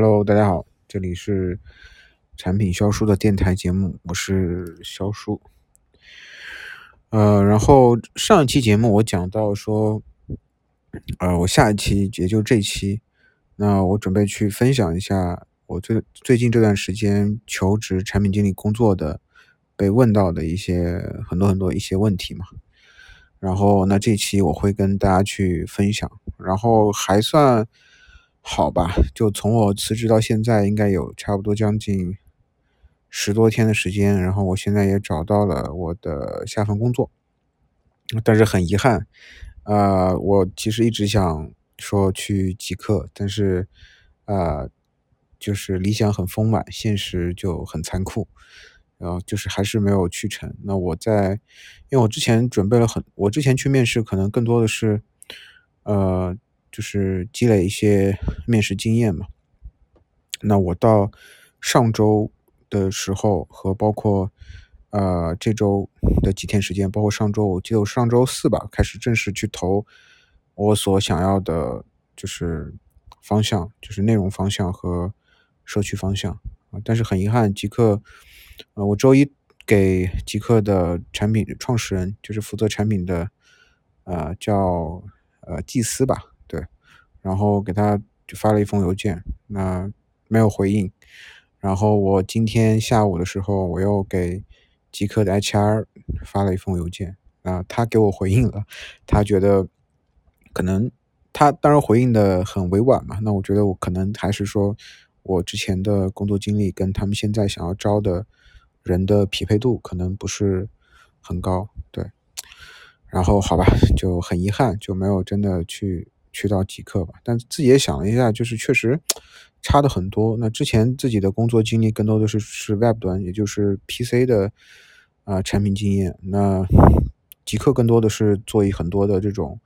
Hello，大家好，这里是产品销售的电台节目，我是肖叔。呃，然后上一期节目我讲到说，呃，我下一期也就这期，那我准备去分享一下我最最近这段时间求职产品经理工作的被问到的一些很多很多一些问题嘛。然后那这期我会跟大家去分享，然后还算。好吧，就从我辞职到现在，应该有差不多将近十多天的时间。然后我现在也找到了我的下份工作，但是很遗憾，呃，我其实一直想说去极客，但是，呃，就是理想很丰满，现实就很残酷，然后就是还是没有去成。那我在，因为我之前准备了很，我之前去面试可能更多的是，呃。就是积累一些面试经验嘛。那我到上周的时候和包括呃这周的几天时间，包括上周，我记得我上周四吧，开始正式去投我所想要的，就是方向，就是内容方向和社区方向啊。但是很遗憾，极客，呃，我周一给极客的产品创始人，就是负责产品的，呃，叫呃祭司吧。然后给他就发了一封邮件，那没有回应。然后我今天下午的时候，我又给极客的 HR 发了一封邮件，啊，他给我回应了，他觉得可能他当然回应的很委婉嘛。那我觉得我可能还是说我之前的工作经历跟他们现在想要招的人的匹配度可能不是很高，对。然后好吧，就很遗憾就没有真的去。去到极客吧，但自己也想了一下，就是确实差的很多。那之前自己的工作经历更多的是是 Web 端，也就是 PC 的啊产品经验。那极客更多的是做一很多的这种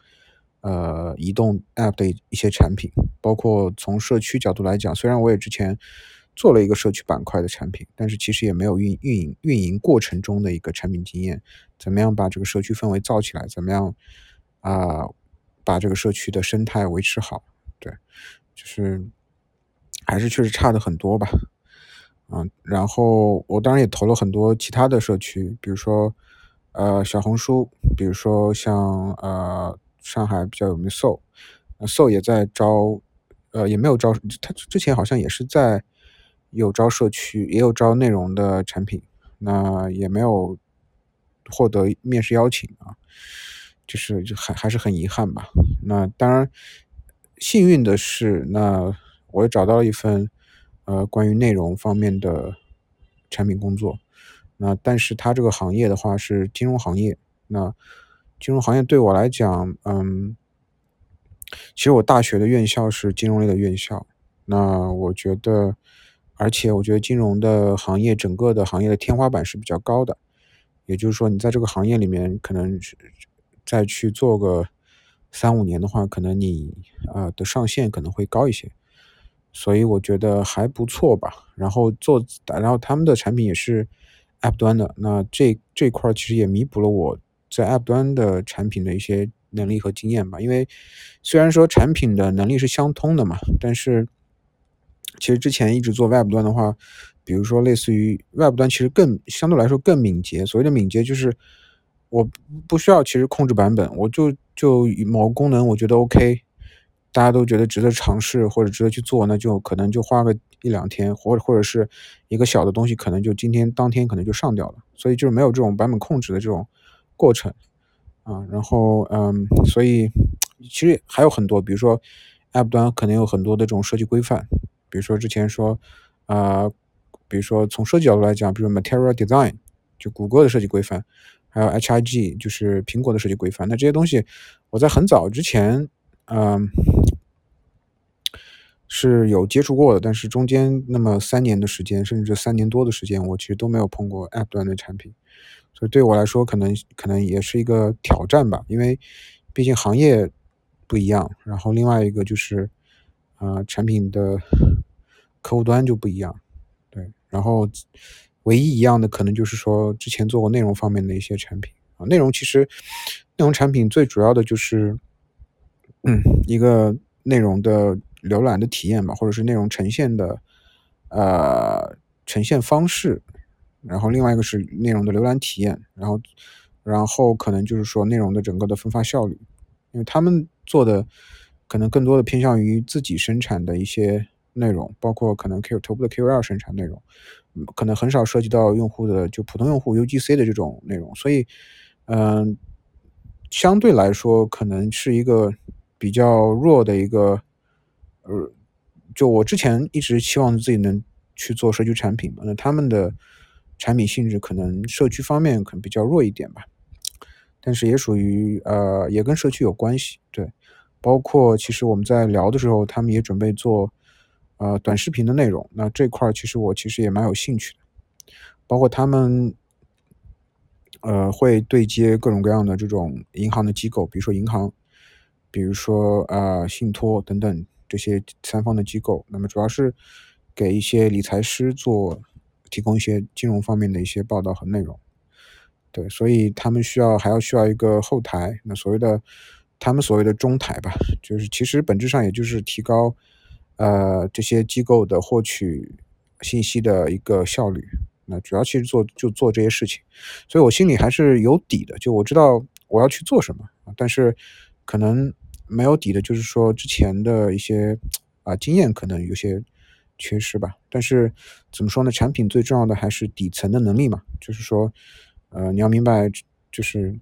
呃移动 App 的一些产品，包括从社区角度来讲，虽然我也之前做了一个社区板块的产品，但是其实也没有运运营运营过程中的一个产品经验，怎么样把这个社区氛围造起来，怎么样啊？把这个社区的生态维持好，对，就是还是确实差的很多吧，嗯，然后我当然也投了很多其他的社区，比如说呃小红书，比如说像呃上海比较有名的 So，So 也在招，呃也没有招，他之前好像也是在有招社区，也有招内容的产品，那也没有获得面试邀请啊。就是就还还是很遗憾吧。那当然，幸运的是，那我也找到了一份呃关于内容方面的产品工作。那但是它这个行业的话是金融行业。那金融行业对我来讲，嗯，其实我大学的院校是金融类的院校。那我觉得，而且我觉得金融的行业整个的行业的天花板是比较高的。也就是说，你在这个行业里面可能是。再去做个三五年的话，可能你啊的上限可能会高一些，所以我觉得还不错吧。然后做，然后他们的产品也是 App 端的，那这这块其实也弥补了我在 App 端的产品的一些能力和经验吧。因为虽然说产品的能力是相通的嘛，但是其实之前一直做 Web 端的话，比如说类似于 Web 端，其实更相对来说更敏捷。所谓的敏捷就是。我不需要其实控制版本，我就就某个功能我觉得 OK，大家都觉得值得尝试或者值得去做，那就可能就花个一两天，或者或者是一个小的东西，可能就今天当天可能就上掉了，所以就是没有这种版本控制的这种过程啊。然后嗯，所以其实还有很多，比如说 App 端可能有很多的这种设计规范，比如说之前说啊，比如说从设计角度来讲，比如 Material Design 就谷歌的设计规范。还有 H.I.G 就是苹果的设计规范，那这些东西我在很早之前，嗯，是有接触过的，但是中间那么三年的时间，甚至三年多的时间，我其实都没有碰过 App 端的产品，所以对我来说，可能可能也是一个挑战吧，因为毕竟行业不一样，然后另外一个就是，呃，产品的客户端就不一样，对，然后。唯一一样的可能就是说，之前做过内容方面的一些产品啊。内容其实，内容产品最主要的就是，嗯，一个内容的浏览的体验吧，或者是内容呈现的呃呈现方式，然后另外一个是内容的浏览体验，然后然后可能就是说内容的整个的分发效率，因为他们做的可能更多的偏向于自己生产的一些内容，包括可能 Q 头部的 KOL 生产内容，可能很少涉及到用户的就普通用户 UGC 的这种内容，所以嗯。相对来说，可能是一个比较弱的一个，呃，就我之前一直期望自己能去做社区产品嘛，那他们的产品性质可能社区方面可能比较弱一点吧，但是也属于呃，也跟社区有关系，对，包括其实我们在聊的时候，他们也准备做呃短视频的内容，那这块其实我其实也蛮有兴趣的，包括他们。呃，会对接各种各样的这种银行的机构，比如说银行，比如说啊信托等等这些三方的机构。那么主要是给一些理财师做提供一些金融方面的一些报道和内容。对，所以他们需要还要需要一个后台，那所谓的他们所谓的中台吧，就是其实本质上也就是提高呃这些机构的获取信息的一个效率。那主要其实做就做这些事情，所以我心里还是有底的，就我知道我要去做什么但是可能没有底的，就是说之前的一些啊经验可能有些缺失吧。但是怎么说呢？产品最重要的还是底层的能力嘛，就是说，呃，你要明白，就是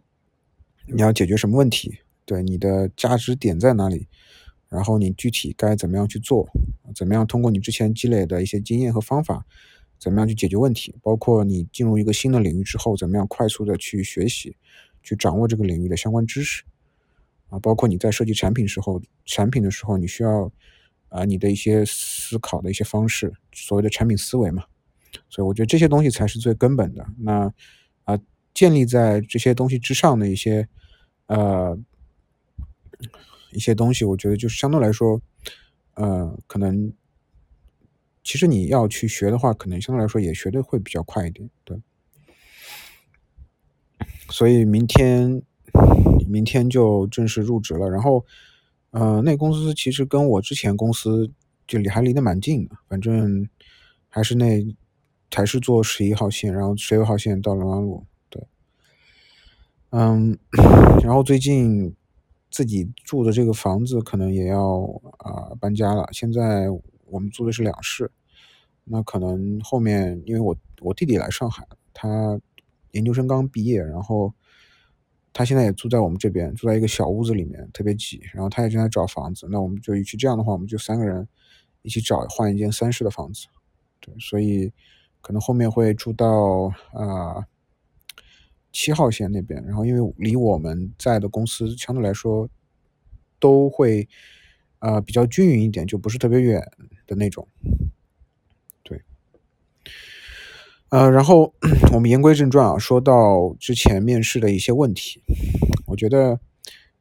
你要解决什么问题，对你的价值点在哪里，然后你具体该怎么样去做，怎么样通过你之前积累的一些经验和方法。怎么样去解决问题？包括你进入一个新的领域之后，怎么样快速的去学习、去掌握这个领域的相关知识啊？包括你在设计产品时候，产品的时候，你需要啊你的一些思考的一些方式，所谓的产品思维嘛。所以我觉得这些东西才是最根本的。那啊，建立在这些东西之上的一些呃一些东西，我觉得就是相对来说，呃，可能。其实你要去学的话，可能相对来说也学的会比较快一点，对。所以明天，明天就正式入职了。然后，呃，那公司其实跟我之前公司就离还离得蛮近的，反正还是那还是做十一号线，然后十六号线到龙安路，对。嗯，然后最近自己住的这个房子可能也要啊搬家了，现在。我们租的是两室，那可能后面因为我我弟弟来上海，他研究生刚毕业，然后他现在也住在我们这边，住在一个小屋子里面，特别挤，然后他也正在找房子，那我们就与其这样的话，我们就三个人一起找换一间三室的房子，对，所以可能后面会住到啊七号线那边，然后因为离我们在的公司相对来说都会。啊，比较均匀一点，就不是特别远的那种。对，呃，然后我们言归正传啊，说到之前面试的一些问题，我觉得，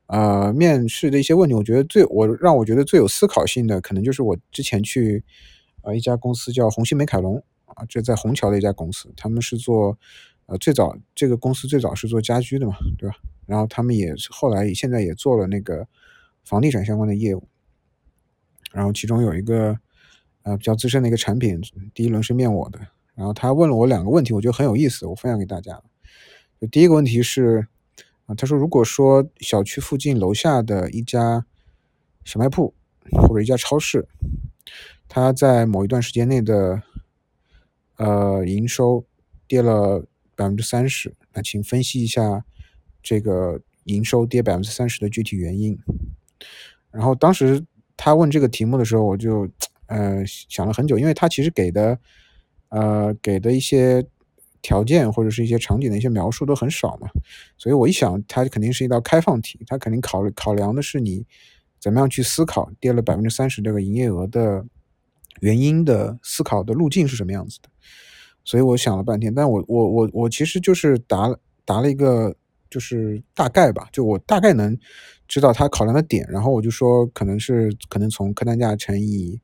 呃，面试的一些问题，我觉得最我让我觉得最有思考性的，可能就是我之前去啊一家公司叫红星美凯龙啊，这在虹桥的一家公司，他们是做呃最早这个公司最早是做家居的嘛，对吧？然后他们也后来现在也做了那个房地产相关的业务。然后其中有一个呃比较资深的一个产品，第一轮是面我的，然后他问了我两个问题，我觉得很有意思，我分享给大家。就第一个问题是啊，他说如果说小区附近楼下的一家小卖铺或者一家超市，它在某一段时间内的呃营收跌了百分之三十，那请分析一下这个营收跌百分之三十的具体原因。然后当时。他问这个题目的时候，我就呃想了很久，因为他其实给的呃给的一些条件或者是一些场景的一些描述都很少嘛，所以我一想，它肯定是一道开放题，它肯定考考量的是你怎么样去思考跌了百分之三十这个营业额的原因的思考的路径是什么样子的，所以我想了半天，但我我我我其实就是答答了一个。就是大概吧，就我大概能知道他考量的点，然后我就说可能是可能从客单价乘以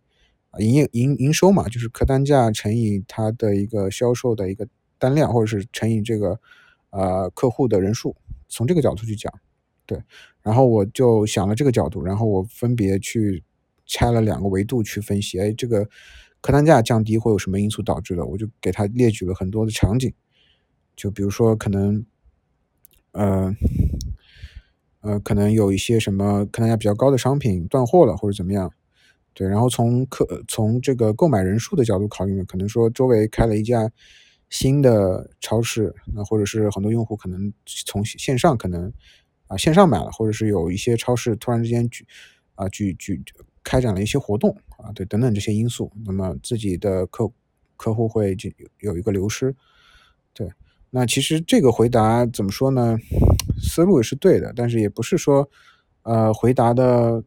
营业营营收嘛，就是客单价乘以它的一个销售的一个单量，或者是乘以这个呃客户的人数，从这个角度去讲，对，然后我就想了这个角度，然后我分别去拆了两个维度去分析，哎，这个客单价降低会有什么因素导致的？我就给他列举了很多的场景，就比如说可能，呃，呃，可能有一些什么客单价比较高的商品断货了或者怎么样，对，然后从客从这个购买人数的角度考虑呢，可能说周围开了一家新的超市，那或者是很多用户可能从线上可能。啊，线上买了，或者是有一些超市突然之间举啊举举开展了一些活动啊，对，等等这些因素，那么自己的客客户会就有一个流失，对，那其实这个回答怎么说呢？思路也是对的，但是也不是说呃回答的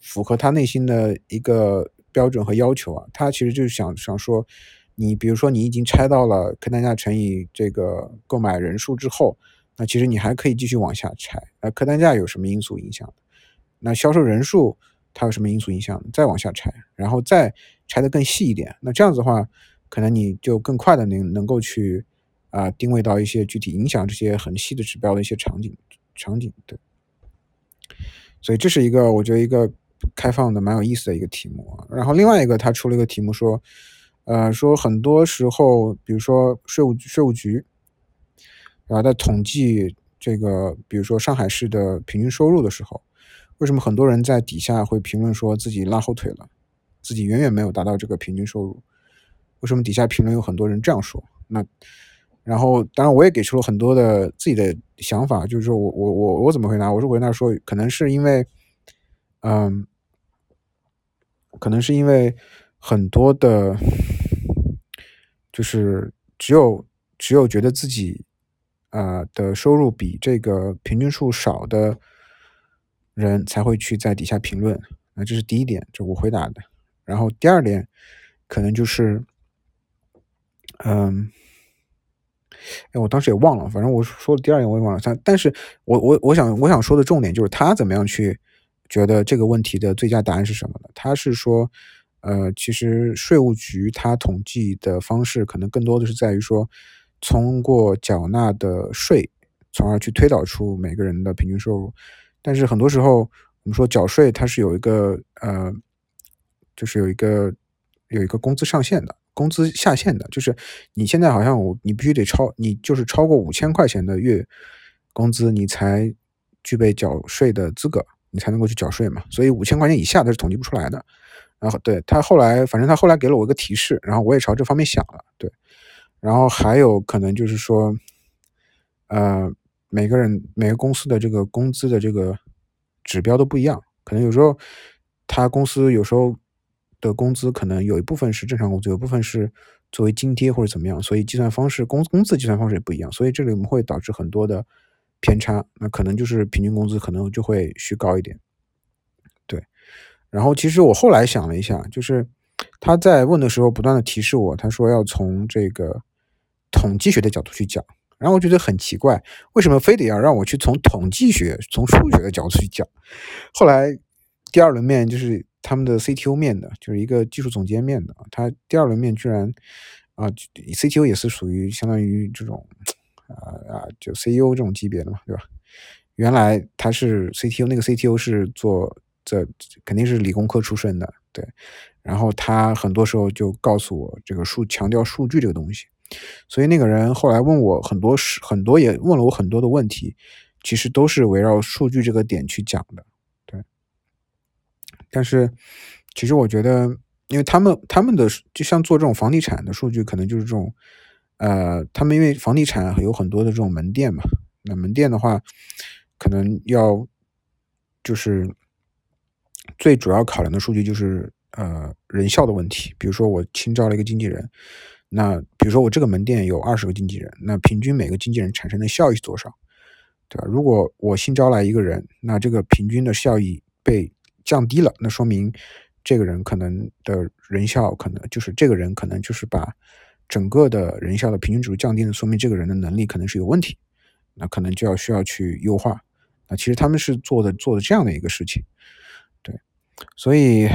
符合他内心的一个标准和要求啊，他其实就是想想说，你比如说你已经拆到了客单价乘以这个购买人数之后。那其实你还可以继续往下拆，那客单价有什么因素影响？那销售人数它有什么因素影响？再往下拆，然后再拆的更细一点。那这样子的话，可能你就更快的能能够去啊定位到一些具体影响这些很细的指标的一些场景场景。对，所以这是一个我觉得一个开放的蛮有意思的一个题目啊。然后另外一个他出了一个题目说，呃，说很多时候，比如说税务税务局。然后在统计这个，比如说上海市的平均收入的时候，为什么很多人在底下会评论说自己拉后腿了，自己远远没有达到这个平均收入？为什么底下评论有很多人这样说？那然后当然我也给出了很多的自己的想法，就是说我我我我怎么回答？我是回答说，可能是因为，嗯，可能是因为很多的，就是只有只有觉得自己。啊的收入比这个平均数少的人才会去在底下评论，那这是第一点，这我回答的。然后第二点可能就是，嗯，哎，我当时也忘了，反正我说的第二点我也忘了。但但是我我我想我想说的重点就是他怎么样去觉得这个问题的最佳答案是什么呢？他是说，呃，其实税务局他统计的方式可能更多的是在于说。通过缴纳的税，从而去推导出每个人的平均收入。但是很多时候，我们说缴税它是有一个呃，就是有一个有一个工资上限的，工资下限的，就是你现在好像我你必须得超，你就是超过五千块钱的月工资，你才具备缴税的资格，你才能够去缴税嘛。所以五千块钱以下它是统计不出来的。然后对他后来，反正他后来给了我一个提示，然后我也朝这方面想了，对。然后还有可能就是说，呃，每个人每个公司的这个工资的这个指标都不一样，可能有时候他公司有时候的工资可能有一部分是正常工资，有部分是作为津贴或者怎么样，所以计算方式工工资计算方式也不一样，所以这里我们会导致很多的偏差，那可能就是平均工资可能就会虚高一点，对。然后其实我后来想了一下，就是他在问的时候不断的提示我，他说要从这个。统计学的角度去讲，然后我觉得很奇怪，为什么非得要让我去从统计学、从数学的角度去讲？后来第二轮面就是他们的 CTO 面的，就是一个技术总监面的，他第二轮面居然啊，CTO 也是属于相当于这种啊啊，就 CEO 这种级别的嘛，对吧？原来他是 CTO，那个 CTO 是做这肯定是理工科出身的，对。然后他很多时候就告诉我这个数，强调数据这个东西。所以那个人后来问我很多事，很多也问了我很多的问题，其实都是围绕数据这个点去讲的，对。但是其实我觉得，因为他们他们的就像做这种房地产的数据，可能就是这种，呃，他们因为房地产有很多的这种门店嘛，那门店的话，可能要就是最主要考量的数据就是呃人效的问题，比如说我新招了一个经纪人。那比如说我这个门店有二十个经纪人，那平均每个经纪人产生的效益是多少，对吧？如果我新招来一个人，那这个平均的效益被降低了，那说明这个人可能的人效可能就是这个人可能就是把整个的人效的平均值降低了，说明这个人的能力可能是有问题，那可能就要需要去优化。那其实他们是做的做的这样的一个事情，对，所以。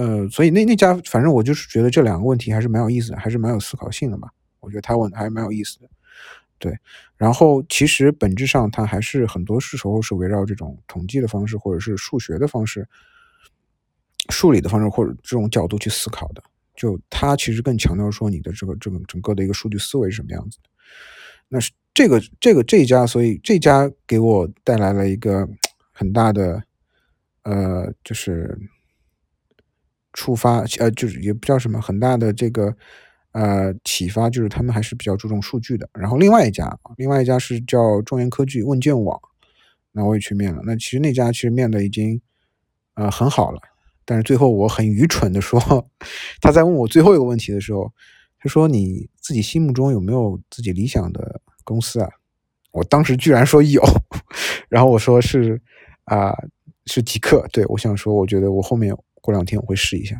呃，所以那那家，反正我就是觉得这两个问题还是蛮有意思的，还是蛮有思考性的吧。我觉得他问的还蛮有意思的，对。然后其实本质上它还是很多是时候是围绕这种统计的方式或者是数学的方式数理的方式或者这种角度去思考的。就他其实更强调说你的这个这个整个的一个数据思维是什么样子的。那是这个这个这一家，所以这家给我带来了一个很大的呃，就是触发呃，就是也不叫什么很大的这个呃启发，就是他们还是比较注重数据的。然后另外一家，另外一家是叫中原科技问卷网，那我也去面了。那其实那家其实面的已经呃很好了。但是最后我很愚蠢的说，他在问我最后一个问题的时候，他说：“你自己心目中有没有自己理想的公司啊？”我当时居然说有，然后我说是啊，是极客。对我想说，我觉得我后面过两天我会试一下，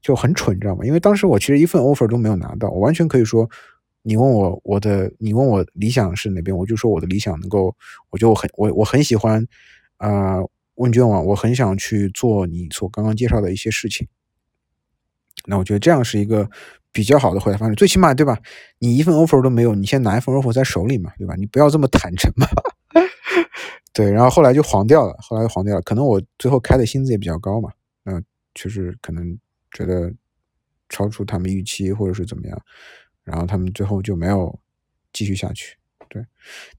就很蠢，你知道吗？因为当时我其实一份 offer 都没有拿到，我完全可以说，你问我我的，你问我理想是哪边，我就说我的理想能够，我就很我我很喜欢啊。问卷网，我很想去做你所刚刚介绍的一些事情。那我觉得这样是一个比较好的回答方式，最起码对吧？你一份 offer 都没有，你先拿一份 offer 在手里嘛，对吧？你不要这么坦诚嘛。对，然后后来就黄掉了，后来就黄掉了。可能我最后开的薪资也比较高嘛，那确实可能觉得超出他们预期或者是怎么样，然后他们最后就没有继续下去。对，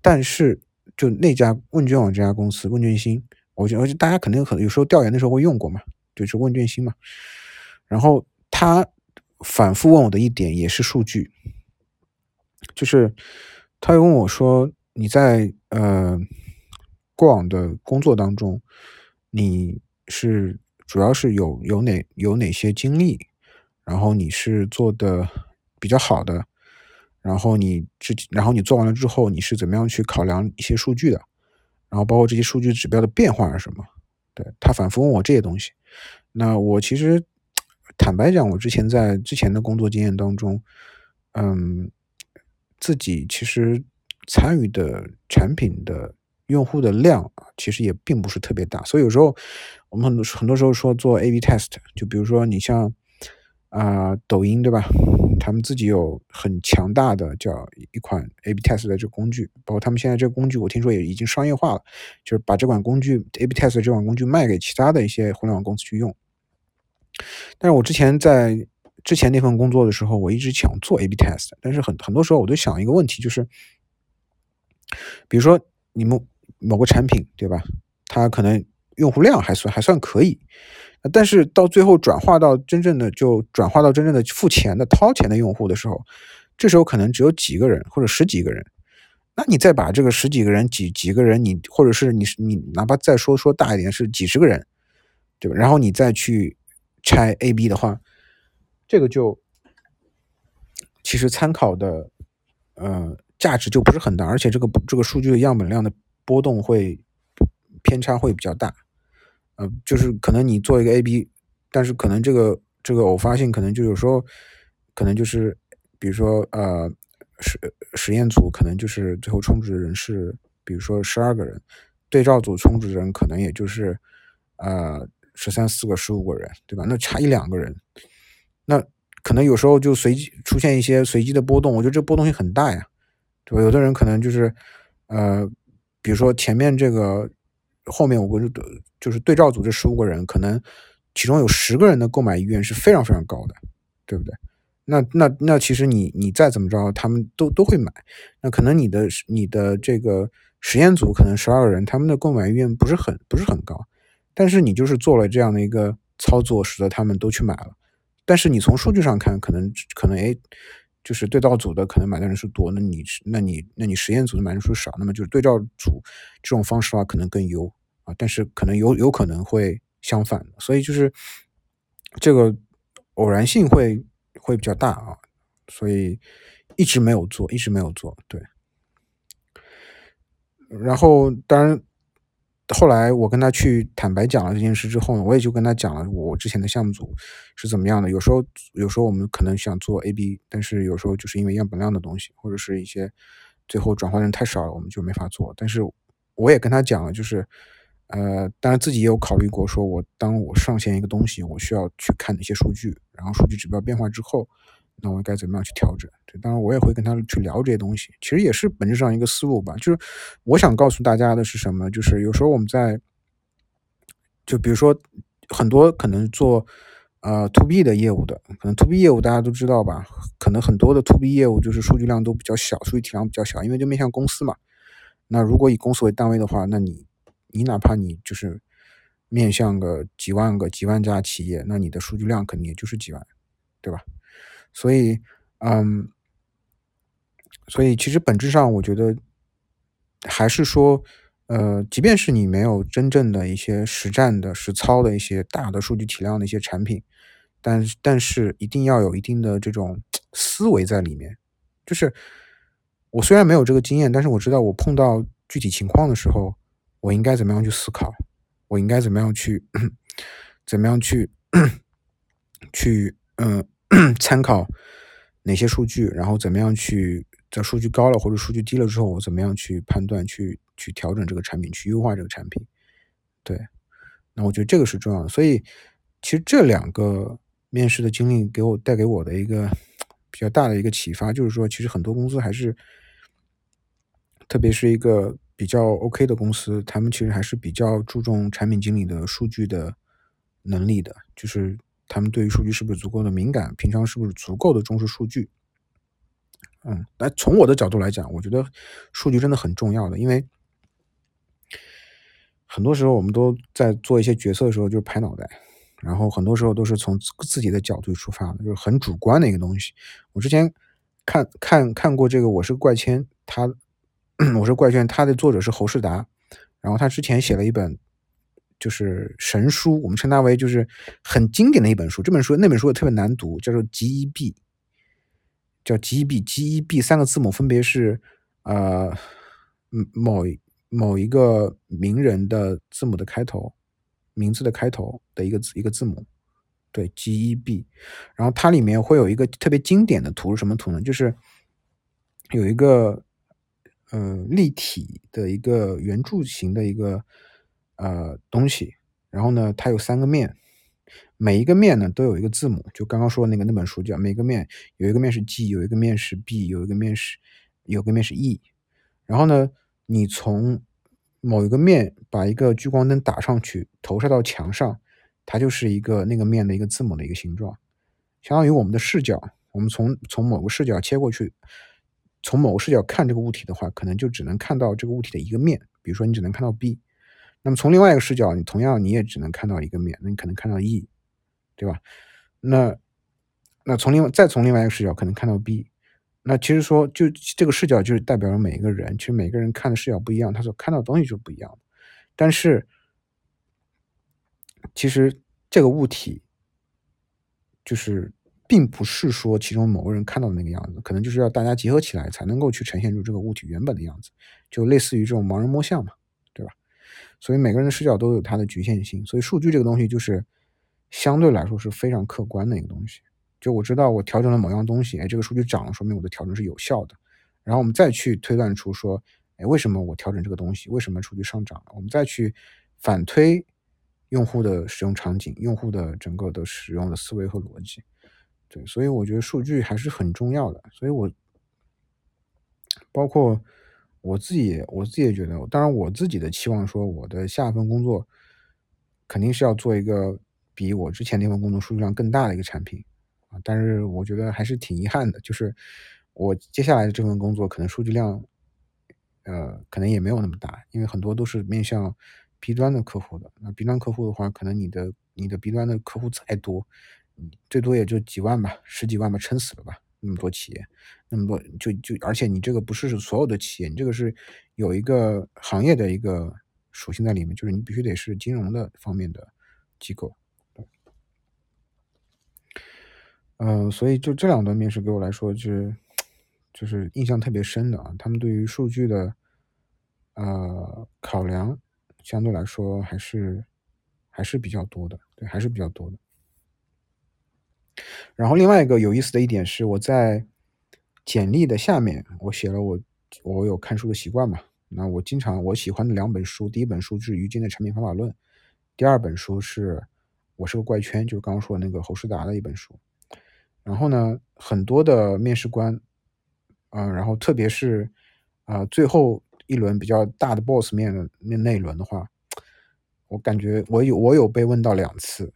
但是就那家问卷网这家公司，问卷星。我觉得大家肯定可能有时候调研的时候会用过嘛，就是问卷星嘛。然后他反复问我的一点也是数据，就是他又问我说：“你在呃过往的工作当中，你是主要是有有哪有哪些经历？然后你是做的比较好的，然后你之然后你做完了之后，你是怎么样去考量一些数据的？”然后包括这些数据指标的变化是什么？对他反复问我这些东西。那我其实坦白讲，我之前在之前的工作经验当中，嗯，自己其实参与的产品的用户的量，其实也并不是特别大。所以有时候我们很多很多时候说做 A/B test，就比如说你像啊抖音对吧？他们自己有很强大的叫一款 A/B test 的这个工具，包括他们现在这个工具，我听说也已经商业化了，就是把这款工具 A/B test 这款工具卖给其他的一些互联网公司去用。但是我之前在之前那份工作的时候，我一直想做 A/B test，但是很很多时候我都想一个问题，就是比如说你们某个产品对吧，它可能用户量还算还算可以。但是到最后转化到真正的就转化到真正的付钱的掏钱的用户的时候，这时候可能只有几个人或者十几个人，那你再把这个十几个人几几个人你或者是你你哪怕再说说大一点是几十个人，对吧？然后你再去拆 A B 的话，这个就其实参考的呃价值就不是很大，而且这个这个数据的样本量的波动会偏差会比较大。呃，就是可能你做一个 A/B，但是可能这个这个偶发性可能就有时候可能就是，比如说呃实实验组可能就是最后充值的人是比如说十二个人，对照组充值的人可能也就是呃十三四个十五个人，对吧？那差一两个人，那可能有时候就随机出现一些随机的波动，我觉得这波动性很大呀，对吧？有的人可能就是呃，比如说前面这个。后面我就就是对照组这十五个人，可能其中有十个人的购买意愿是非常非常高的，对不对？那那那其实你你再怎么着，他们都都会买。那可能你的你的这个实验组可能十二个人，他们的购买意愿不是很不是很高，但是你就是做了这样的一个操作，使得他们都去买了。但是你从数据上看，可能可能哎。就是对照组的可能买的人数多，那你那你那你实验组的买的人数少，那么就是对照组这种方式的话可能更优啊，但是可能有有可能会相反，所以就是这个偶然性会会比较大啊，所以一直没有做，一直没有做，对。然后当然。后来我跟他去坦白讲了这件事之后呢，我也就跟他讲了我之前的项目组是怎么样的。有时候有时候我们可能想做 A B，但是有时候就是因为样本量的东西，或者是一些最后转化人太少了，我们就没法做。但是我也跟他讲了，就是呃，当然自己也有考虑过，说我当我上线一个东西，我需要去看哪些数据，然后数据指标变化之后。那我该怎么样去调整？对，当然我也会跟他去聊这些东西。其实也是本质上一个思路吧。就是我想告诉大家的是什么？就是有时候我们在，就比如说很多可能做呃 to B 的业务的，可能 to B 业务大家都知道吧？可能很多的 to B 业务就是数据量都比较小，数据体量比较小，因为就面向公司嘛。那如果以公司为单位的话，那你你哪怕你就是面向个几万个、几万家企业，那你的数据量肯定也就是几万，对吧？所以，嗯，所以其实本质上我觉得还是说。呃，即便是你没有真正的一些实战的实操的一些大的数据体量的一些产品，但但是一定要有一定的这种思维在里面。就是我虽然没有这个经验，但是我知道我碰到具体情况的时候，我应该怎么样去思考，我应该怎么样去 怎么样去 去嗯 参考哪些数据，然后怎么样去在数据高了或者数据低了之后，我怎么样去判断去。去调整这个产品，去优化这个产品，对，那我觉得这个是重要的。所以，其实这两个面试的经历给我带给我的一个比较大的一个启发，就是说，其实很多公司还是，特别是一个比较 OK 的公司，他们其实还是比较注重产品经理的数据的能力的，就是他们对于数据是不是足够的敏感，平常是不是足够的重视数据。嗯，那从我的角度来讲，我觉得数据真的很重要的，因为。很多时候，我们都在做一些决策的时候，就是拍脑袋，然后很多时候都是从自己的角度出发的，就是很主观的一个东西。我之前看看看过这个《我是怪签》，他《我是怪圈》，他的作者是侯世达，然后他之前写了一本就是神书，我们称它为就是很经典的一本书。这本书那本书也特别难读，叫做《G E B》，叫 G E B，G E B 三个字母分别是呃某。某一个名人的字母的开头，名字的开头的一个字一个字母，对，G E B，然后它里面会有一个特别经典的图是什么图呢？就是有一个呃立体的一个圆柱形的一个呃东西，然后呢，它有三个面，每一个面呢都有一个字母，就刚刚说那个那本书叫每个面有一个面是 G，有一个面是 B，有一个面是有个面是 E，然后呢。你从某一个面把一个聚光灯打上去，投射到墙上，它就是一个那个面的一个字母的一个形状，相当于我们的视角，我们从从某个视角切过去，从某个视角看这个物体的话，可能就只能看到这个物体的一个面，比如说你只能看到 B，那么从另外一个视角，你同样你也只能看到一个面，那你可能看到 E，对吧？那那从另外再从另外一个视角可能看到 B。那其实说，就这个视角就是代表了每一个人，其实每个人看的视角不一样，他所看到的东西就不一样。但是，其实这个物体就是并不是说其中某个人看到的那个样子，可能就是要大家结合起来才能够去呈现出这个物体原本的样子，就类似于这种盲人摸象嘛，所以每个人的视角都有它的局限性，所以数据这个东西就是相对来说是非常客观的一个东西。就我知道我调整了某样东西，哎，这个数据涨了，说明我的调整是有效的。然后我们再去推断出说，哎，为什么我调整这个东西，为什么数据上涨了？我们再去反推用户的使用场景、用户的整个的使用的思维和逻辑。对，所以我觉得数据还是很重要的。所以我包括我自己，我自己也觉得，当然我自己的期望说，我的下一份工作肯定是要做一个比我之前那份工作数据量更大的一个产品。啊，但是我觉得还是挺遗憾的，就是我接下来的这份工作可能数据量，呃，可能也没有那么大，因为很多都是面向 B 端的客户的。那 B 端客户的话，可能你的你的 B 端的客户再多，最多也就几万吧，十几万吧，撑死了吧。那么多企业，那么多就就，而且你这个不是所有的企业，你这个是有一个行业的一个属性在里面，就是你必须得是金融的方面的机构。嗯，所以就这两段面试给我来说，就是就是印象特别深的啊。他们对于数据的呃考量，相对来说还是还是比较多的，对，还是比较多的。然后另外一个有意思的一点是，我在简历的下面我写了我我有看书的习惯嘛。那我经常我喜欢的两本书，第一本书是于金的产品方法论，第二本书是我是个怪圈，就是刚刚说的那个侯世达的一本书。然后呢，很多的面试官，啊，然后特别是啊最后一轮比较大的 boss 面的那那一轮的话，我感觉我有我有被问到两次，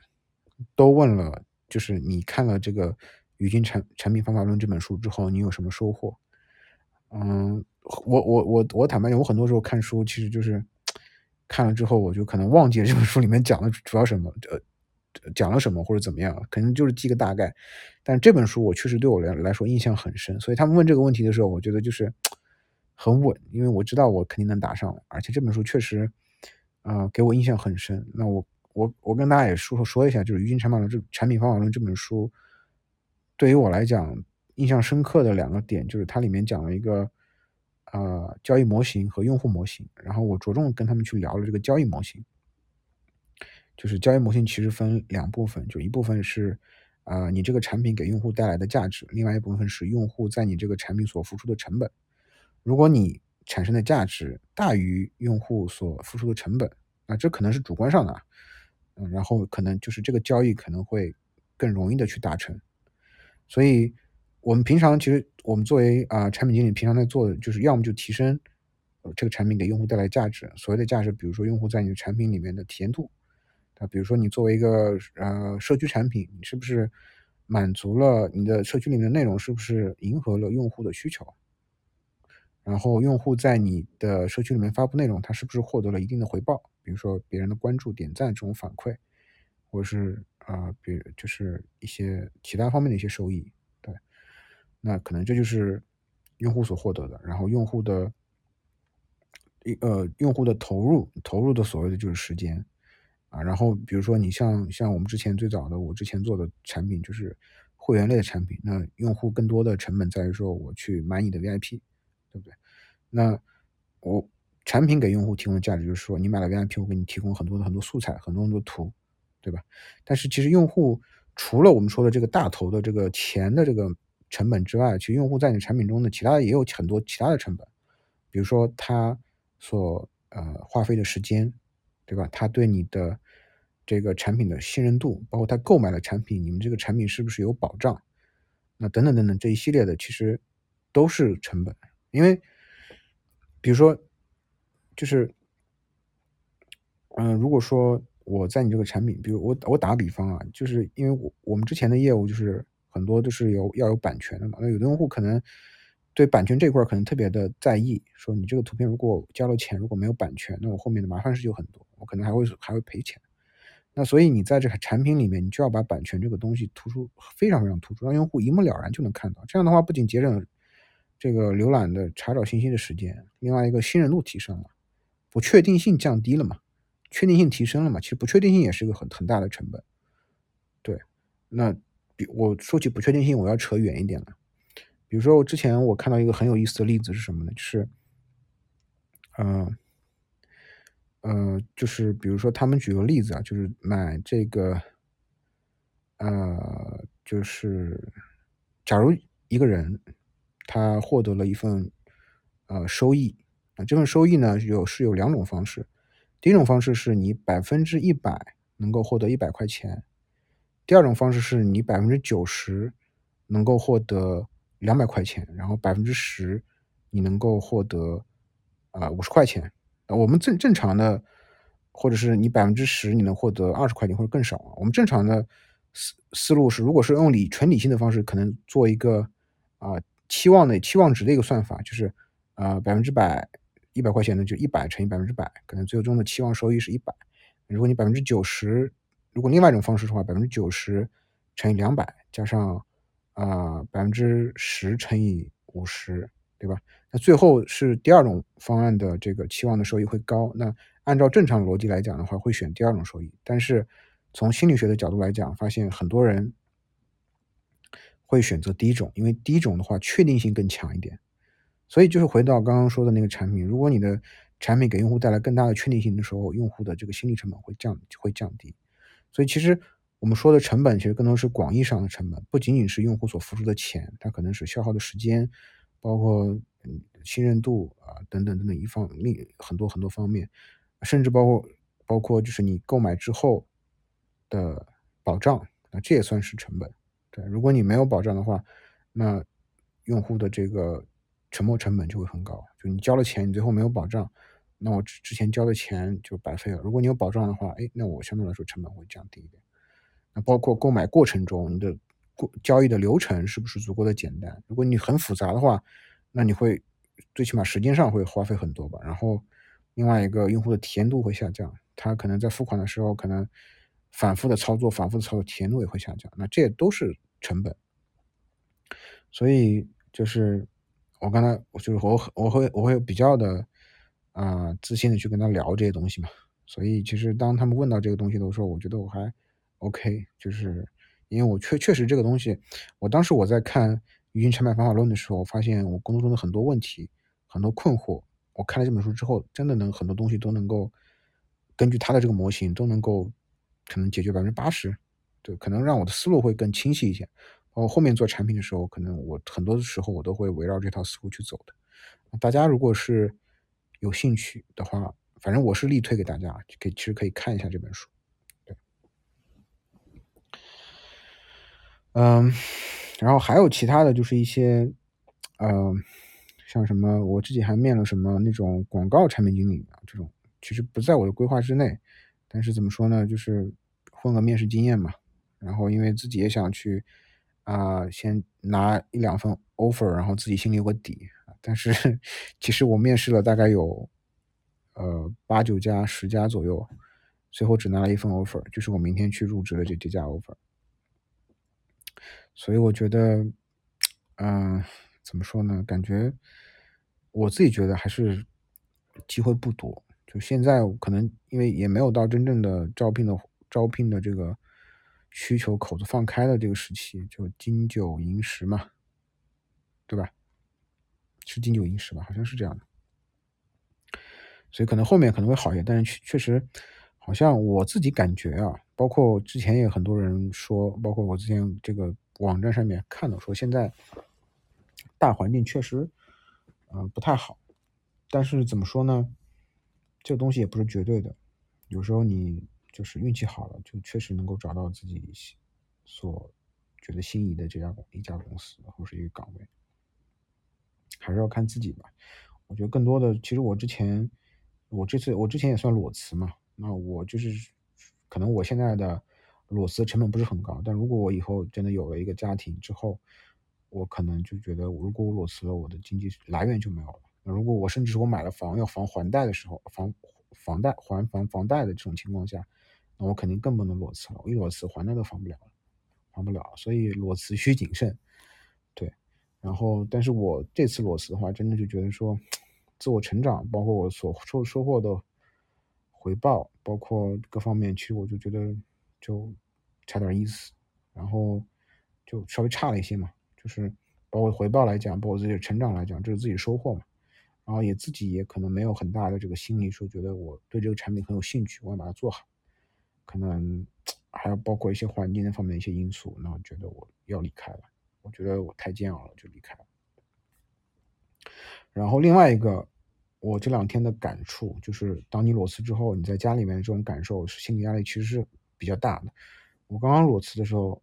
都问了，就是你看了这个《语境产产品方法论》这本书之后，你有什么收获？嗯，我我我我坦白讲，我很多时候看书其实就是看了之后，我就可能忘记了这本书里面讲了主要什么，呃，讲了什么或者怎么样，可能就是记个大概。但这本书我确实对我来来说印象很深，所以他们问这个问题的时候，我觉得就是很稳，因为我知道我肯定能答上，而且这本书确实啊给我印象很深。那我我我跟大家也说说一下，就是《鱼金产品论》这产品方法论这本书，对于我来讲。印象深刻的两个点就是它里面讲了一个，呃，交易模型和用户模型。然后我着重跟他们去聊了这个交易模型。就是交易模型其实分两部分，就一部分是，啊，你这个产品给用户带来的价值，另外一部分是用户在你这个产品所付出的成本。如果你产生的价值大于用户所付出的成本，那这可能是主观上的，嗯，然后可能就是这个交易可能会更容易的去达成。所以。我们平常其实，我们作为啊产品经理，平常在做的就是，要么就提升这个产品给用户带来价值。所谓的价值，比如说用户在你的产品里面的体验度，啊，比如说你作为一个呃社区产品，你是不是满足了你的社区里面的内容，是不是迎合了用户的需求？然后用户在你的社区里面发布内容，他是不是获得了一定的回报？比如说别人的关注、点赞这种反馈，或者是啊，比如就是一些其他方面的一些收益。对那可能这就是用户所获得的，然后用户的一呃用户的投入投入的所谓的就是时间啊，然后比如说你像像我们之前最早的我之前做的产品就是会员类的产品，那用户更多的成本在于说我去买你的 VIP，对不对？那我产品给用户提供的价值就是说你买了 VIP，我给你提供很多的很多素材，很多很多图，对吧？但是其实用户除了我们说的这个大头的这个钱的这个。成本之外，其实用户在你产品中的其他也有很多其他的成本，比如说他所呃花费的时间，对吧？他对你的这个产品的信任度，包括他购买的产品，你们这个产品是不是有保障？那等等等等这一系列的，其实都是成本。因为比如说，就是嗯，如果说我在你这个产品，比如我我打个比方啊，就是因为我我们之前的业务就是。很多都是有要有版权的嘛，那有的用户可能对版权这块可能特别的在意，说你这个图片如果交了钱，如果没有版权，那我后面的麻烦事就很多，我可能还会还会赔钱。那所以你在这个产品里面，你就要把版权这个东西突出非常非常突出，让用户一目了然就能看到。这样的话，不仅节省这个浏览的查找信息的时间，另外一个信任度提升了，不确定性降低了嘛，确定性提升了嘛，其实不确定性也是一个很很大的成本。对，那比。我说起不确定性，我要扯远一点了。比如说，我之前我看到一个很有意思的例子是什么呢？就是，嗯，呃，就是比如说，他们举个例子啊，就是买这个，呃，就是假如一个人他获得了一份呃收益啊，这份收益呢有是有两种方式。第一种方式是你百分之一百能够获得一百块钱。第二种方式是你百分之九十能够获得两百块钱，然后百分之十你能够获得啊五十块钱。我们正正常的，或者是你百分之十你能获得二十块钱或者更少。我们正常的思思路是，如果是用理纯理性的方式，可能做一个啊期望的期望值的一个算法，就是啊百分之百一百块钱呢就一百乘以百分之百，可能最终的期望收益是一百。如果你百分之九十。如果另外一种方式的话，百分之九十乘以两百，加上啊百分之十乘以五十，对吧？那最后是第二种方案的这个期望的收益会高。那按照正常逻辑来讲的话，会选第二种收益。但是从心理学的角度来讲，发现很多人会选择第一种，因为第一种的话确定性更强一点。所以就是回到刚刚说的那个产品，如果你的产品给用户带来更大的确定性的时候，用户的这个心理成本会降会降低。所以其实我们说的成本，其实更多是广义上的成本，不仅仅是用户所付出的钱，它可能是消耗的时间，包括嗯信任度啊等等等等一方另很多很多方面，甚至包括包括就是你购买之后的保障，那这也算是成本。对，如果你没有保障的话，那用户的这个沉没成本就会很高，就你交了钱，你最后没有保障，那我之之前交的钱就白费了。如果你有保障的话，哎，那我相对来说成本会降低一点。那包括购买过程中，你的过交易的流程是不是足够的简单？如果你很复杂的话，那你会最起码时间上会花费很多吧。然后另外一个用户的体验度会下降，他可能在付款的时候可能反复的操作，反复的操作，体验度也会下降。那这也都是成本。所以就是我刚才就是我我会我会比较的。啊，自信的去跟他聊这些东西嘛，所以其实当他们问到这个东西的时候，我觉得我还 OK，就是因为我确确实这个东西，我当时我在看《语音成本方法论》的时候，我发现我工作中的很多问题、很多困惑，我看了这本书之后，真的能很多东西都能够根据他的这个模型都能够可能解决百分之八十，对，可能让我的思路会更清晰一些。包括后面做产品的时候，可能我很多的时候我都会围绕这套思路去走的。大家如果是。有兴趣的话，反正我是力推给大家，可以其实可以看一下这本书。对，嗯，然后还有其他的就是一些，呃，像什么我自己还面了什么那种广告产品经理啊，这种其实不在我的规划之内，但是怎么说呢，就是混个面试经验嘛。然后因为自己也想去啊，先拿一两份 offer，然后自己心里有个底。但是，其实我面试了大概有，呃八九家、十家左右，最后只拿了一份 offer，就是我明天去入职的这这家 offer。所以我觉得，嗯，怎么说呢？感觉我自己觉得还是机会不多。就现在可能因为也没有到真正的招聘的招聘的这个需求口子放开的这个时期，就金九银十嘛，对吧？是金九银十吧，好像是这样的，所以可能后面可能会好一点，但是确确实，好像我自己感觉啊，包括之前也很多人说，包括我之前这个网站上面看到说，现在大环境确实，嗯，不太好。但是怎么说呢？这个东西也不是绝对的，有时候你就是运气好了，就确实能够找到自己所觉得心仪的这家一家公司或是一个岗位。还是要看自己吧。我觉得更多的，其实我之前，我这次我之前也算裸辞嘛。那我就是，可能我现在的裸辞成本不是很高，但如果我以后真的有了一个家庭之后，我可能就觉得，如果我裸辞了，我的经济来源就没有了。那如果我甚至是我买了房要房还贷的时候，房房贷还房房贷的这种情况下，那我肯定更不能裸辞了。我一裸辞还贷都还不了，还不了。所以裸辞需谨慎。对然后，但是我这次裸辞的话，真的就觉得说，自我成长，包括我所收收获的回报，包括各方面，其实我就觉得就差点意思，然后就稍微差了一些嘛。就是包括回报来讲，包括自己成长来讲，这是自己收获嘛。然后也自己也可能没有很大的这个心理说，觉得我对这个产品很有兴趣，我要把它做好。可能 还有包括一些环境的方面一些因素，那我觉得我要离开了。我觉得我太煎熬了，就离开了。然后另外一个，我这两天的感触就是，当你裸辞之后，你在家里面这种感受，心理压力其实是比较大的。我刚刚裸辞的时候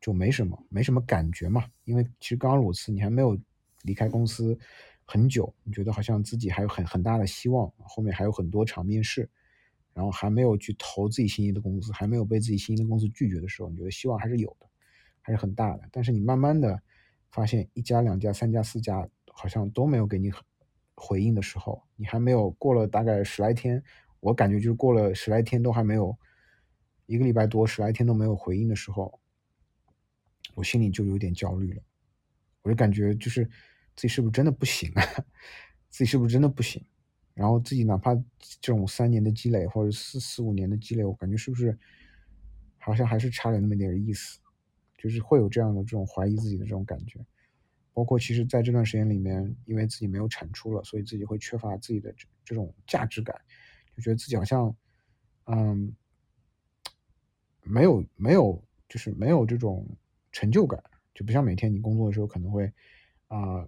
就没什么，没什么感觉嘛，因为其实刚刚裸辞，你还没有离开公司很久，你觉得好像自己还有很很大的希望，后面还有很多场面试，然后还没有去投自己心仪的公司，还没有被自己心仪的公司拒绝的时候，你觉得希望还是有的。还是很大的，但是你慢慢的发现一家、两家、三家、四家好像都没有给你回应的时候，你还没有过了大概十来天，我感觉就是过了十来天都还没有一个礼拜多，十来天都没有回应的时候，我心里就有点焦虑了，我就感觉就是自己是不是真的不行啊？自己是不是真的不行？然后自己哪怕这种三年的积累或者四四五年的积累，我感觉是不是好像还是差了那么点意思？就是会有这样的这种怀疑自己的这种感觉，包括其实在这段时间里面，因为自己没有产出了，所以自己会缺乏自己的这这种价值感，就觉得自己好像，嗯，没有没有就是没有这种成就感，就不像每天你工作的时候可能会啊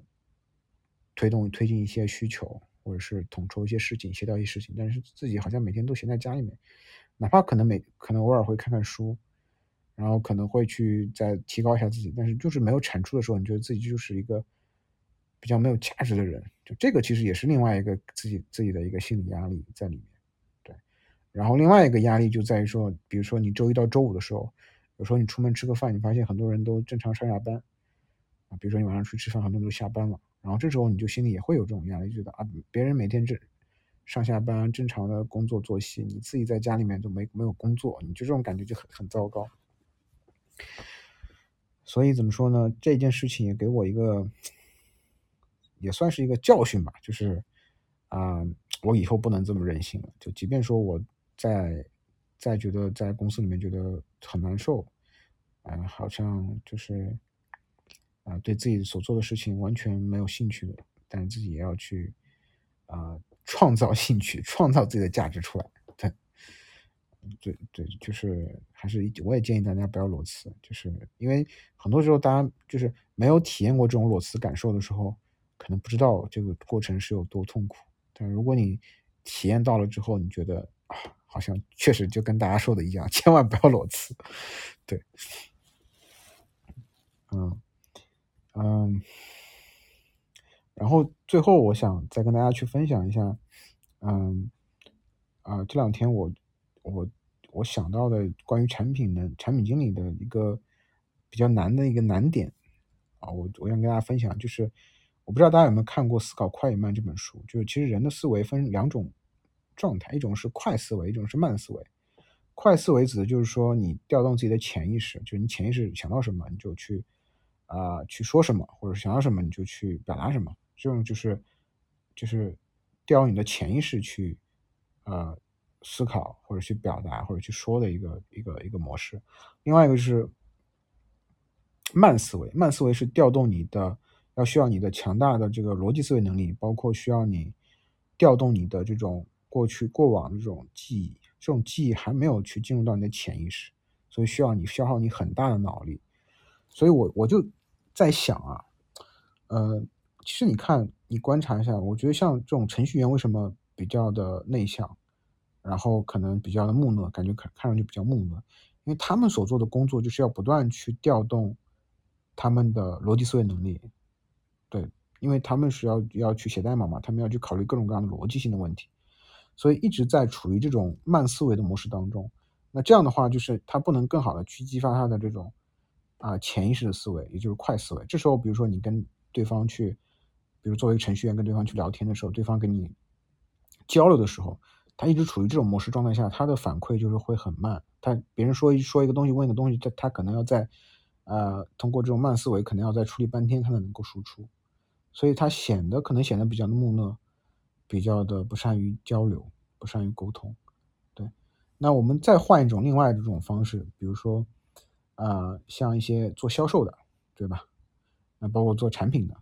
推动推进一些需求，或者是统筹一些事情，协调一些事情，但是自己好像每天都闲在家里面，哪怕可能每可能偶尔会看看书。然后可能会去再提高一下自己，但是就是没有产出的时候，你觉得自己就是一个比较没有价值的人，就这个其实也是另外一个自己自己的一个心理压力在里面，对。然后另外一个压力就在于说，比如说你周一到周五的时候，有时候你出门吃个饭，你发现很多人都正常上下班，啊，比如说你晚上出去吃饭，很多人都下班了，然后这时候你就心里也会有这种压力，觉得啊，别人每天正上下班正常的工作作息，你自己在家里面都没没有工作，你就这种感觉就很很糟糕。所以怎么说呢？这件事情也给我一个。也算是一个教训吧，就是啊，我以后不能这么任性了。就即便说我在在觉得在公司里面觉得很难受，啊，好像就是啊，对自己所做的事情完全没有兴趣的，但自己也要去啊，创造兴趣，创造自己的价值出来。对，对对，就是还是我也建议大家不要裸辞，就是因为很多时候大家就是没有体验过这种裸辞感受的时候。可能不知道这个过程是有多痛苦，但如果你体验到了之后，你觉得啊，好像确实就跟大家说的一样，千万不要裸辞。对，嗯嗯，然后最后我想再跟大家去分享一下，嗯啊，这两天我我我想到的关于产品的产品经理的一个比较难的一个难点啊，我我想跟大家分享就是。我不知道大家有没有看过《思考快与慢》这本书，就是其实人的思维分两种状态，一种是快思维，一种是慢思维。快思维指的就是说你调动自己的潜意识，就是你潜意识想到什么你就去啊去说什么，或者想要什么你就去表达什么，这种就是就是调用你的潜意识去呃思考或者去表达或者去说的一个一个一个模式。另外一个就是慢思维，慢思维是调动你的。要需要你的强大的这个逻辑思维能力，包括需要你调动你的这种过去过往的这种记忆，这种记忆还没有去进入到你的潜意识，所以需要你消耗你很大的脑力。所以我我就在想啊，呃，其实你看，你观察一下，我觉得像这种程序员为什么比较的内向，然后可能比较的木讷，感觉看看上去比较木讷，因为他们所做的工作就是要不断去调动他们的逻辑思维能力。对，因为他们是要要去写代码嘛，他们要去考虑各种各样的逻辑性的问题，所以一直在处于这种慢思维的模式当中。那这样的话，就是他不能更好的去激发他的这种啊潜意识的思维，也就是快思维。这时候，比如说你跟对方去，比如作为程序员跟对方去聊天的时候，对方跟你交流的时候，他一直处于这种模式状态下，他的反馈就是会很慢。他别人说一说一个东西，问一个东西，他他可能要在呃通过这种慢思维，可能要再处理半天，他才能够输出。所以他显得可能显得比较的木讷，比较的不善于交流，不善于沟通。对，那我们再换一种另外的这种方式，比如说，呃，像一些做销售的，对吧？那包括做产品的，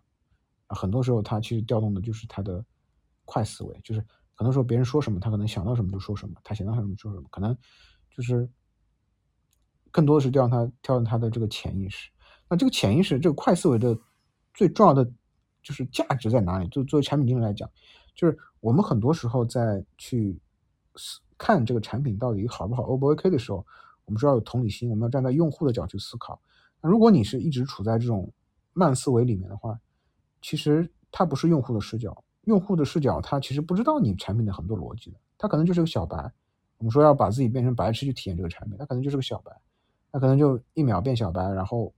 很多时候他其实调动的就是他的快思维，就是很多时候别人说什么，他可能想到什么就说什么，他想到什么就说什么，可能就是更多的是调动他调动他的这个潜意识。那这个潜意识，这个快思维的最重要的。就是价值在哪里？就作为产品经理来讲，就是我们很多时候在去看这个产品到底好不好、O 不 OK 的时候，我们是要有同理心，我们要站在用户的角去思考。那如果你是一直处在这种慢思维里面的话，其实它不是用户的视角。用户的视角，他其实不知道你产品的很多逻辑的，他可能就是个小白。我们说要把自己变成白痴去体验这个产品，他可能就是个小白，他可能就一秒变小白，然后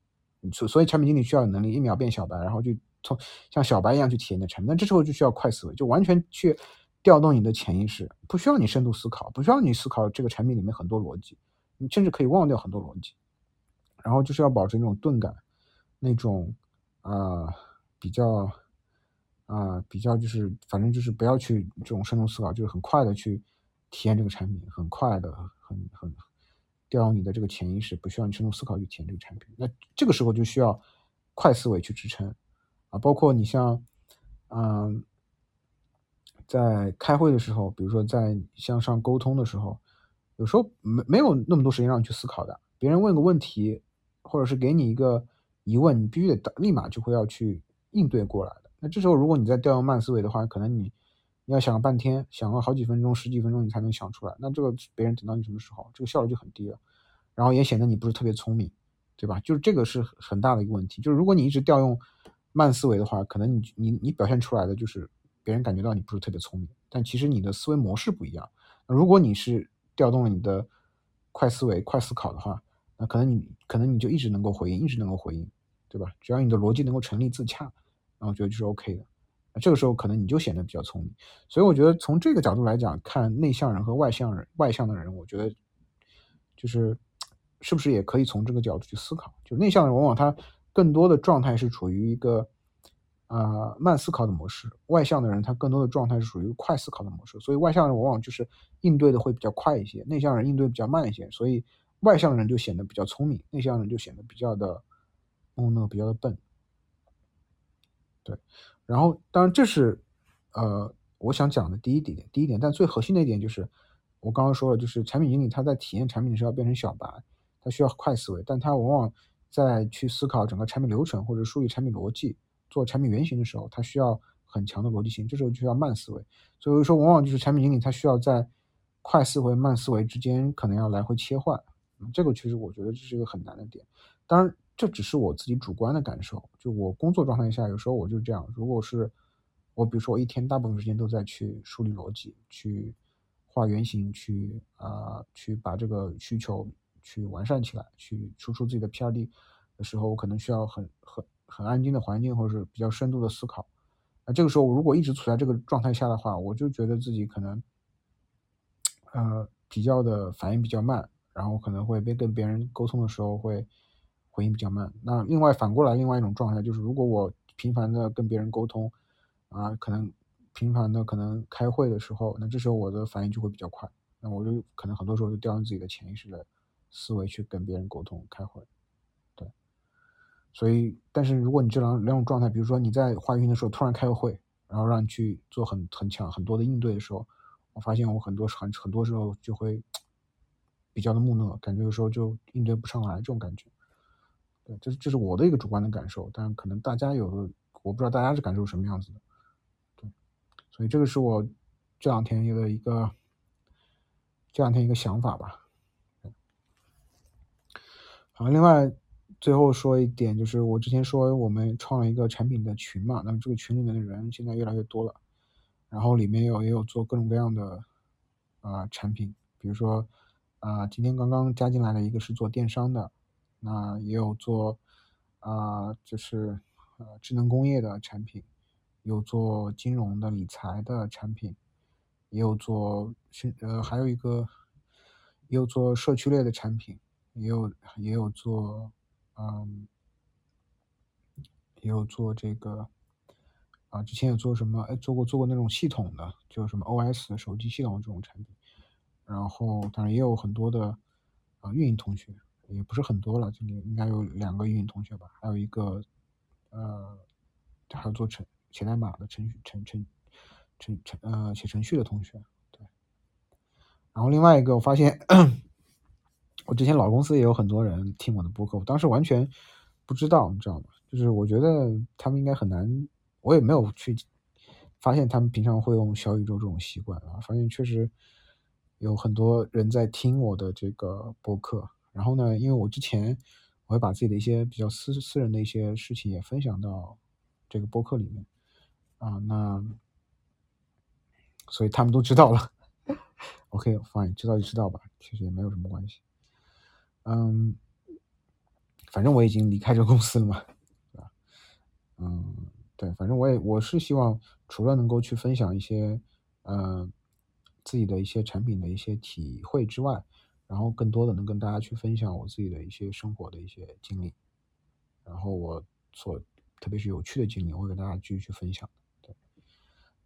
所所以产品经理需要有能力一秒变小白，然后就。从像小白一样去体验的产品，那这时候就需要快思维，就完全去调动你的潜意识，不需要你深度思考，不需要你思考这个产品里面很多逻辑，你甚至可以忘掉很多逻辑，然后就是要保持那种钝感，那种啊比较啊比较就是反正就是不要去这种深度思考，就是很快的去体验这个产品，很快的很很调动你的这个潜意识，不需要你深度思考去体验这个产品，那这个时候就需要快思维去支撑。啊，包括你像，嗯，在开会的时候，比如说在向上沟通的时候，有时候没没有那么多时间让你去思考的。别人问个问题，或者是给你一个疑问，你必须得立马就会要去应对过来的。那这时候如果你在调用慢思维的话，可能你你要想半天，想个好几分钟、十几分钟，你才能想出来。那这个别人等到你什么时候？这个效率就很低了，然后也显得你不是特别聪明，对吧？就是这个是很大的一个问题。就是如果你一直调用。慢思维的话，可能你你你表现出来的就是别人感觉到你不是特别聪明，但其实你的思维模式不一样。如果你是调动了你的快思维、快思考的话，那可能你可能你就一直能够回应，一直能够回应，对吧？只要你的逻辑能够成立自洽，那我觉得就是 OK 的。那这个时候可能你就显得比较聪明。所以我觉得从这个角度来讲，看内向人和外向人，外向的人，我觉得就是是不是也可以从这个角度去思考？就内向人往往他更多的状态是处于一个。呃，慢思考的模式，外向的人他更多的状态是属于快思考的模式，所以外向人往往就是应对的会比较快一些，内向人应对比较慢一些，所以外向人就显得比较聪明，内向人就显得比较的木讷，比较的笨。对，然后当然这是呃我想讲的第一点，第一点，但最核心的一点就是我刚刚说了，就是产品经理他在体验产品的时候要变成小白，他需要快思维，但他往往在去思考整个产品流程或者梳理产品逻辑。做产品原型的时候，它需要很强的逻辑性，这时候就要慢思维。所以说，往往就是产品经理他需要在快思维、慢思维之间可能要来回切换。这个其实我觉得这是一个很难的点。当然，这只是我自己主观的感受。就我工作状态下，有时候我就这样。如果是我，比如说我一天大部分时间都在去梳理逻辑、去画原型、去啊去把这个需求去完善起来、去输出自己的 P R D 的时候，我可能需要很很。很安静的环境，或者是比较深度的思考。那这个时候，如果一直处在这个状态下的话，我就觉得自己可能，呃，比较的反应比较慢，然后可能会被跟别人沟通的时候会回应比较慢。那另外反过来，另外一种状态就是，如果我频繁的跟别人沟通，啊，可能频繁的可能开会的时候，那这时候我的反应就会比较快。那我就可能很多时候就调用自己的潜意识的思维去跟别人沟通开会。所以，但是如果你这两两种状态，比如说你在画运的时候突然开个会，然后让你去做很很强很多的应对的时候，我发现我很多很很多时候就会比较的木讷，感觉有时候就应对不上来这种感觉。对，这这是我的一个主观的感受，但可能大家有的我不知道大家是感受什么样子的。对，所以这个是我这两天的一个这两天一个想法吧。好，另外。最后说一点，就是我之前说我们创了一个产品的群嘛，那么这个群里面的人现在越来越多了，然后里面有也有做各种各样的啊产品，比如说啊今天刚刚加进来的一个是做电商的，那也有做啊就是呃智能工业的产品，有做金融的理财的产品，也有做是呃还有一个也有做社区类的产品，也有也有做。嗯，也有做这个啊，之前有做什么？哎，做过做过那种系统的，就什么 OS 手机系统这种产品。然后当然也有很多的啊运营同学，也不是很多了，这里应该有两个运营同学吧，还有一个呃，还有做程写代码的程序程程程程呃写程序的同学。对。然后另外一个我发现。我之前老公司也有很多人听我的播客，我当时完全不知道，你知道吗？就是我觉得他们应该很难，我也没有去发现他们平常会用小宇宙这种习惯啊。发现确实有很多人在听我的这个播客，然后呢，因为我之前我会把自己的一些比较私私人的一些事情也分享到这个播客里面啊，那所以他们都知道了。OK，fine，知道就知道吧，其实也没有什么关系。嗯，反正我已经离开这个公司了嘛，对吧？嗯，对，反正我也我是希望除了能够去分享一些，呃，自己的一些产品的一些体会之外，然后更多的能跟大家去分享我自己的一些生活的一些经历，然后我所特别是有趣的经历，我会跟大家继续去分享。对，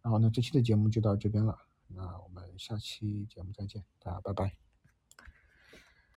然后呢，这期的节目就到这边了，那我们下期节目再见，大家拜拜。